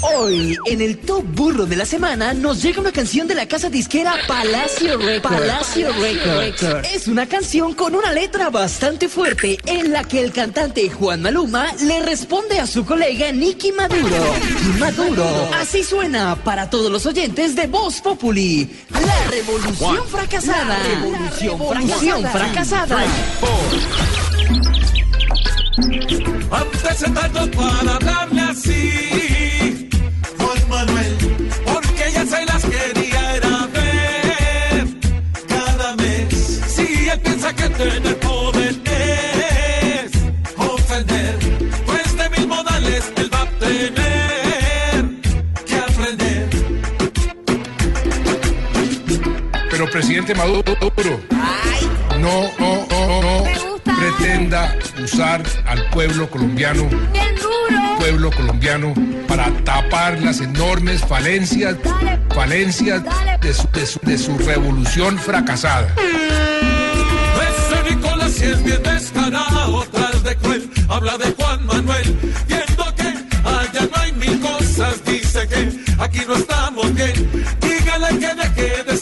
Hoy, en el Top Burro de la Semana, nos llega una canción de la casa disquera Palacio Records. Palacio Records. Es una canción con una letra bastante fuerte en la que el cantante Juan Maluma le responde a su colega Nicky Maduro. Maduro. Así suena para todos los oyentes de Voz Populi. La revolución fracasada. La revolución, fracasada. Antes de tanto para hablarle así, Juan Manuel, porque ella se las quería era ver cada mes. Si él piensa que tener poder es ofender, pues de mil modales él va a tener que aprender. Pero presidente Maduro, no, no, no, no usar al pueblo colombiano, pueblo colombiano, para tapar las enormes falencias, falencias de su, de su, de su revolución fracasada. No hay mil cosas, dice que aquí no estamos bien, dígale que de